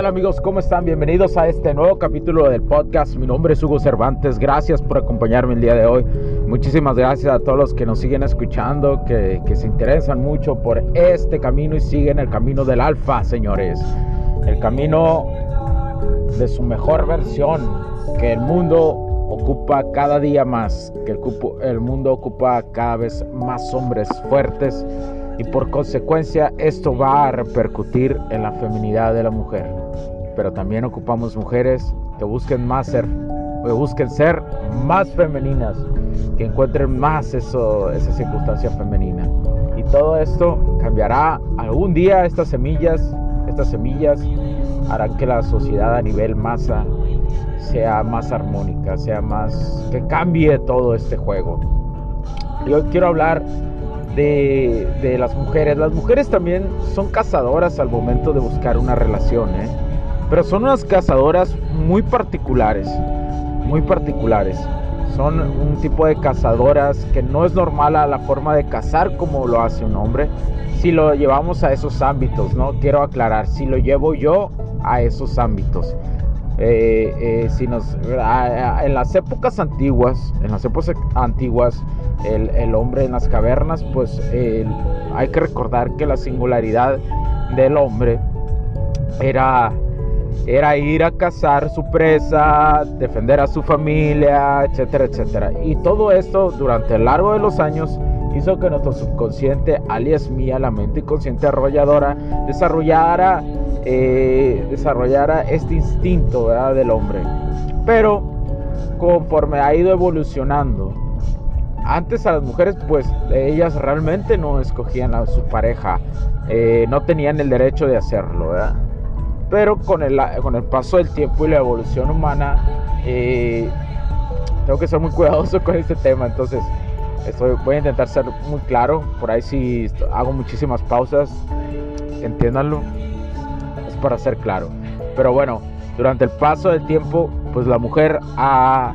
Tal amigos? ¿Cómo están? Bienvenidos a este nuevo capítulo del podcast. Mi nombre es Hugo Cervantes. Gracias por acompañarme el día de hoy. Muchísimas gracias a todos los que nos siguen escuchando, que, se interesan mucho por este camino y siguen el camino del alfa, señores. El camino de su mejor versión, que el mundo ocupa cada día más, que el, el mundo ocupa cada vez más hombres fuertes y por consecuencia esto va a repercutir en la feminidad de la mujer. Pero también ocupamos mujeres que busquen más ser, que busquen ser más femeninas, que encuentren más eso, esa circunstancia femenina. Y todo esto cambiará algún día estas semillas, estas semillas harán que la sociedad a nivel masa sea más armónica, sea más que cambie todo este juego. Yo quiero hablar de, las mujeres. Las mujeres también son cazadoras al momento de buscar una relación, ¿eh? pero son unas cazadoras muy particulares, muy particulares. Son un tipo de cazadoras que no es normal a la forma de cazar como lo hace un hombre. Si lo llevamos a esos ámbitos, ¿no? Quiero aclarar, si lo llevo yo a esos ámbitos. Eh, eh, si nos, en las épocas antiguas, en las épocas antiguas, el, hombre en las cavernas, pues hay que recordar que la singularidad del hombre era, era ir a cazar su presa, defender a su familia, etcétera, etcétera. Y todo esto durante el largo de los años hizo que nuestro subconsciente, alias mía, la mente inconsciente arrolladora, desarrollara, eh, desarrollara este instinto del hombre. Pero conforme ha ido evolucionando, antes a las mujeres pues ellas realmente no escogían a su pareja, eh, no tenían el derecho de hacerlo, Pero con el, con el paso del tiempo y la evolución humana, eh, tengo que ser muy cuidadoso con este tema, entonces estoy, voy a intentar ser muy claro, por ahí si hago muchísimas pausas, entiéndanlo, para ser claro. Pero bueno, durante el paso del tiempo, pues la mujer ha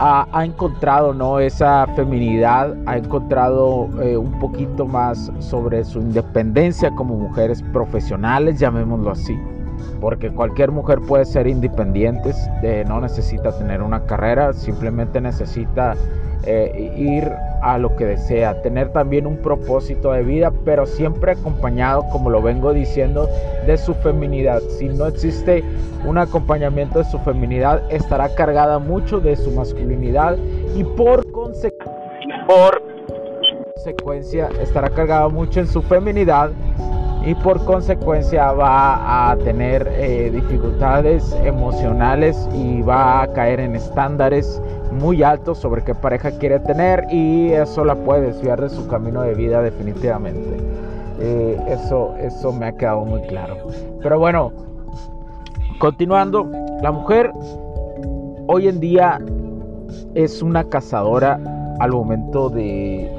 ha, encontrado ¿no? esa feminidad, ha encontrado eh, un poquito más sobre su independencia como mujeres profesionales, llamémoslo así. Porque cualquier mujer puede ser independiente, no necesita tener una carrera, simplemente necesita eh, ir a lo que desea, tener también un propósito de vida, pero siempre acompañado, como lo vengo diciendo, de su feminidad. Si no existe un acompañamiento de su feminidad, estará cargada mucho de su masculinidad y por, consecuencia estará cargada mucho en su feminidad y por consecuencia va a tener eh, dificultades emocionales y va a caer en estándares muy altos sobre qué pareja quiere tener y eso la puede desviar de su camino de vida definitivamente. Eh, eso, eso me ha quedado muy claro. Pero bueno, continuando, la mujer hoy en día es una cazadora al momento de,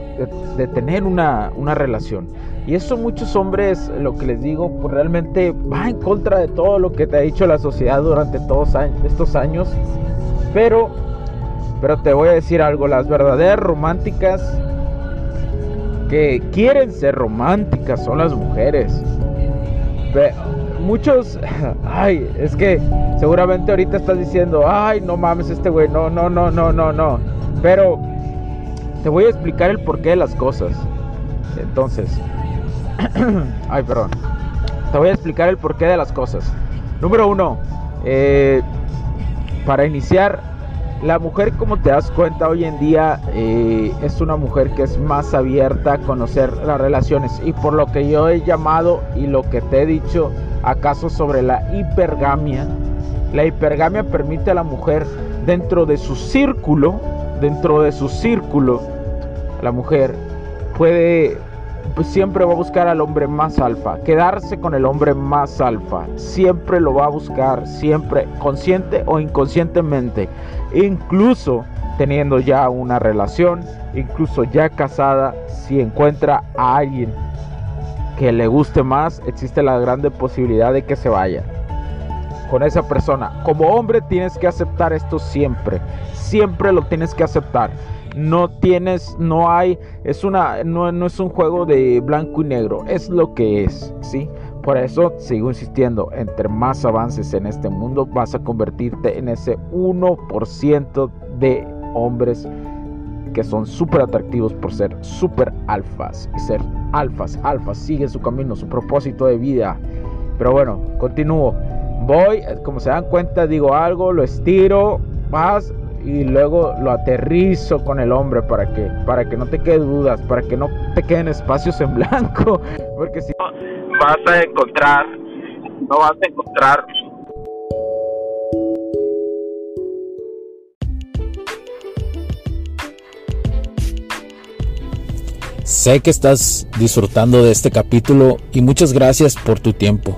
de, tener una, una relación. Y eso muchos hombres, lo que les digo, pues realmente va en contra de todo lo que te ha dicho la sociedad durante todos estos años. Pero, pero te voy a decir algo, las verdaderas románticas que quieren ser románticas son las mujeres. muchos, ay, es que seguramente ahorita estás diciendo, ay, no mames este güey, no, no, no, no, no, no. Pero te voy a explicar el porqué de las cosas. Entonces, Ay, perdón. Te voy a explicar el porqué de las cosas. Número uno, eh, para iniciar, La mujer, como te das cuenta hoy en día, eh, es una mujer que es más abierta a conocer las relaciones. Y por lo que yo he llamado y lo que te he dicho, acaso sobre la hipergamia, la hipergamia permite a la mujer dentro de su círculo, dentro de su círculo, la mujer puede pues siempre va a buscar al hombre más alfa, quedarse con el hombre más alfa, siempre lo va a buscar, siempre, consciente o inconscientemente, incluso teniendo ya una relación, incluso ya casada, si encuentra a alguien que le guste más, existe la grande posibilidad de que se vaya con esa persona. Como hombre tienes que aceptar esto siempre, siempre lo tienes que aceptar no tienes, no hay, es una, no, no es un juego de blanco y negro, es lo que es, ¿sí? Por eso sigo insistiendo, entre más avances en este mundo vas a convertirte en ese 1% de hombres que son súper atractivos por ser súper alfas y ser alfas, alfas, sigue su camino, su propósito de vida. Pero bueno, continúo. Voy, como se dan cuenta, digo algo, lo estiro, vas, y luego lo aterrizo con el hombre para que para que no te quede dudas, para que no te queden espacios en blanco, porque si no vas a encontrar no vas a encontrar Sé que estás disfrutando de este capítulo y muchas gracias por tu tiempo.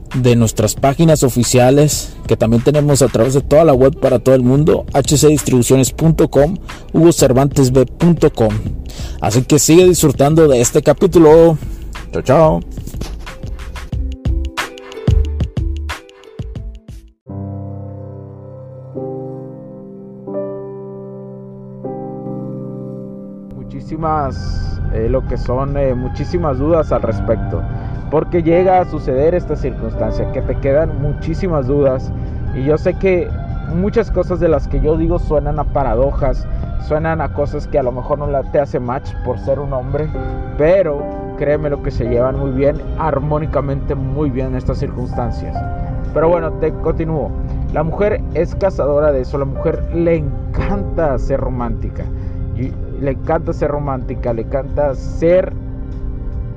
de nuestras páginas oficiales que también tenemos a través de toda la web para todo el mundo, hcdistribuciones.com, hugocervantesb.com. Así que sigue disfrutando de este capítulo. Chao, chao. Muchísimas, eh, lo que son eh, muchísimas dudas al respecto porque llega a suceder esta circunstancia, que te quedan muchísimas dudas y yo sé que muchas cosas de las que yo digo suenan a paradojas, suenan a cosas que a lo mejor no la te hace match por ser un hombre, pero créeme lo que se llevan muy bien, armónicamente muy bien en estas circunstancias. Pero bueno, te continúo. La mujer es cazadora de eso, la mujer le encanta ser romántica. Le encanta ser romántica, le encanta ser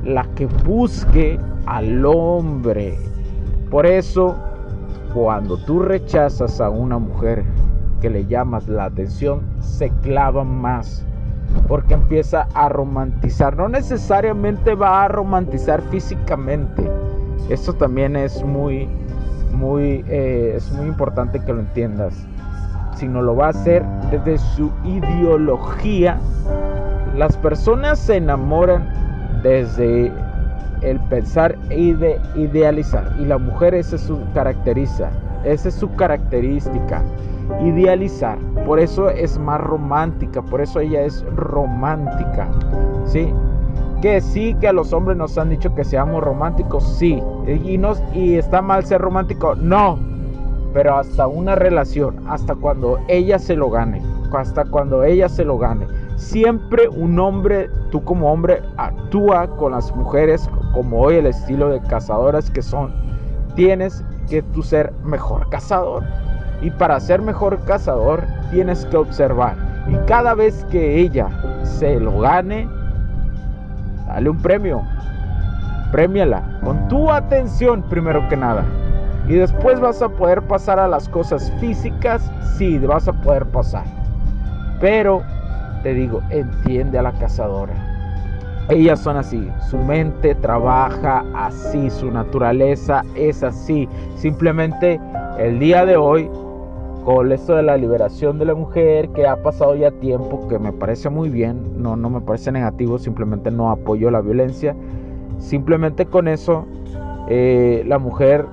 la que busque al hombre. Por eso, cuando tú rechazas a una mujer que le llamas la atención, se clava más. Porque empieza a romantizar. No necesariamente va a romantizar físicamente. Esto también es muy, muy, eh, es muy importante que lo entiendas. Sino lo va a hacer desde su ideología. Las personas se enamoran desde el pensar y de idealizar. Y la mujer esa es su caracteriza, es su característica, idealizar. Por eso es más romántica, por eso ella es romántica. ¿Sí? Que sí, que a los hombres nos han dicho que seamos románticos, sí. Y, nos, y está mal ser romántico, no. Pero hasta una relación, hasta cuando ella se lo gane, hasta cuando ella se lo gane Siempre un hombre, tú como hombre, actúa con las mujeres como hoy el estilo de cazadoras que son. Tienes que tú ser mejor cazador. Y para ser mejor cazador tienes que observar. Y cada vez que ella se lo gane, dale un premio. Premiala con tu atención primero que nada. Y después vas a poder pasar a las cosas físicas. Sí, vas a poder pasar. Pero te digo, entiende a la cazadora. Ellas son así, su mente trabaja así, su naturaleza es así. Simplemente el día de hoy, con esto de la liberación de la mujer, que ha pasado ya tiempo, que me parece muy bien, no, no me parece negativo, simplemente no apoyo la violencia. Simplemente con eso, eh, la mujer,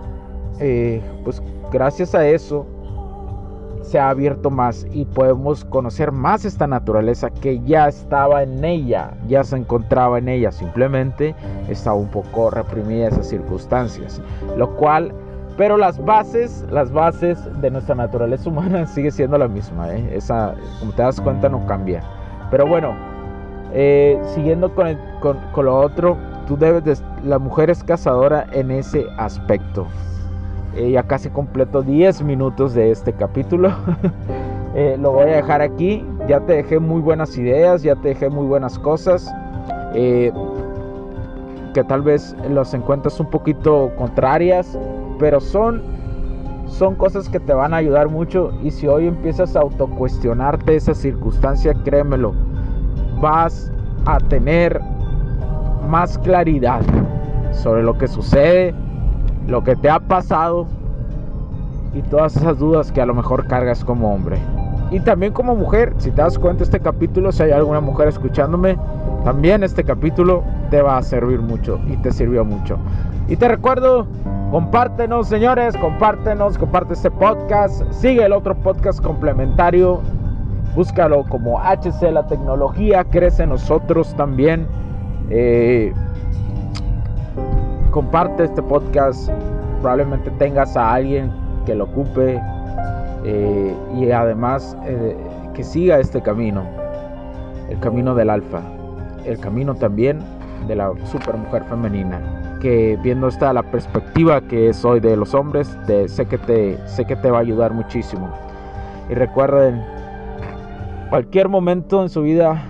eh, pues gracias a eso, se ha abierto más y podemos conocer más esta naturaleza que ya estaba en ella, ya se encontraba en ella, simplemente estaba un poco reprimida esas circunstancias, lo cual, pero las bases, las bases de nuestra naturaleza humana sigue siendo la misma, ¿eh? esa, como te das cuenta, no cambia. Pero bueno, eh, siguiendo con, con, lo otro, tú debes, de, la mujer es cazadora en ese aspecto. Eh, ya casi completo 10 minutos de este capítulo. Eh, lo voy a dejar aquí. Ya te dejé muy buenas ideas, ya te dejé muy buenas cosas. Eh, que tal vez los encuentres un poquito contrarias, pero son, son cosas que te van a ayudar mucho. Y si hoy empiezas a autocuestionarte esa circunstancia, créemelo, vas a tener más claridad sobre lo que sucede lo que te ha pasado y todas esas dudas que a lo mejor cargas como hombre. Y también como mujer, si te das cuenta este capítulo, si hay alguna mujer escuchándome, también este capítulo te va a servir mucho y te sirvió mucho. Y te recuerdo, compártenos señores, compártenos, comparte este podcast, sigue el otro podcast complementario, búscalo como HC La Tecnología, crece nosotros también. Eh, comparte este podcast. Probablemente tengas a alguien que lo ocupe eh, y además eh, que siga este camino, el camino del alfa, el camino también de la supermujer femenina. Que viendo esta la perspectiva que soy de los hombres, sé, que te, sé que te va a ayudar muchísimo. Y recuerden, cualquier momento en su vida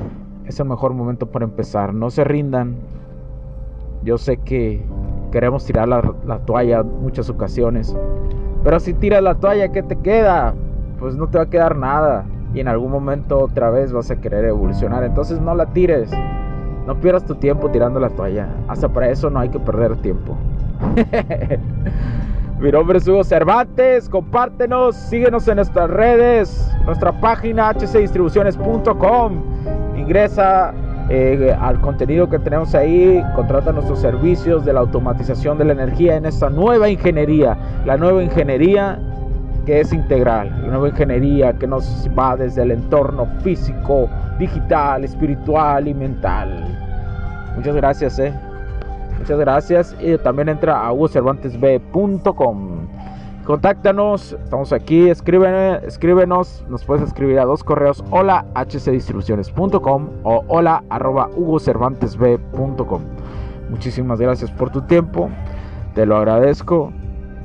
es el mejor momento para empezar. No se rindan. Yo sé que Queremos tirar la, toalla muchas ocasiones. Pero si tiras la toalla, ¿qué te queda? Pues no te va a quedar nada. Y en algún momento otra vez vas a querer evolucionar. Entonces no la tires. No pierdas tu tiempo tirando la toalla. Hasta para eso no hay que perder tiempo. Mi nombre es Hugo Cervantes. Compártenos, síguenos en nuestras redes, nuestra página hcdistribuciones.com. Ingresa eh, al contenido que tenemos ahí, contrata nuestros servicios de la automatización de la energía en esta nueva ingeniería, la nueva ingeniería que es integral, la nueva ingeniería que nos va desde el entorno físico, digital, espiritual y mental. Muchas gracias, eh. Muchas gracias. Y también entra a hugocervantesb.com. Contáctanos, estamos aquí, escríbenos, nos puedes escribir a dos correos, hola hcdistribuciones.com o hola arroba. Muchísimas gracias por tu tiempo, te lo agradezco,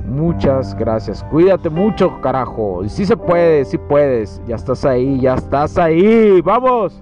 muchas gracias, cuídate mucho carajo, y si se puede, si puedes, ya estás ahí, ya estás ahí, vamos.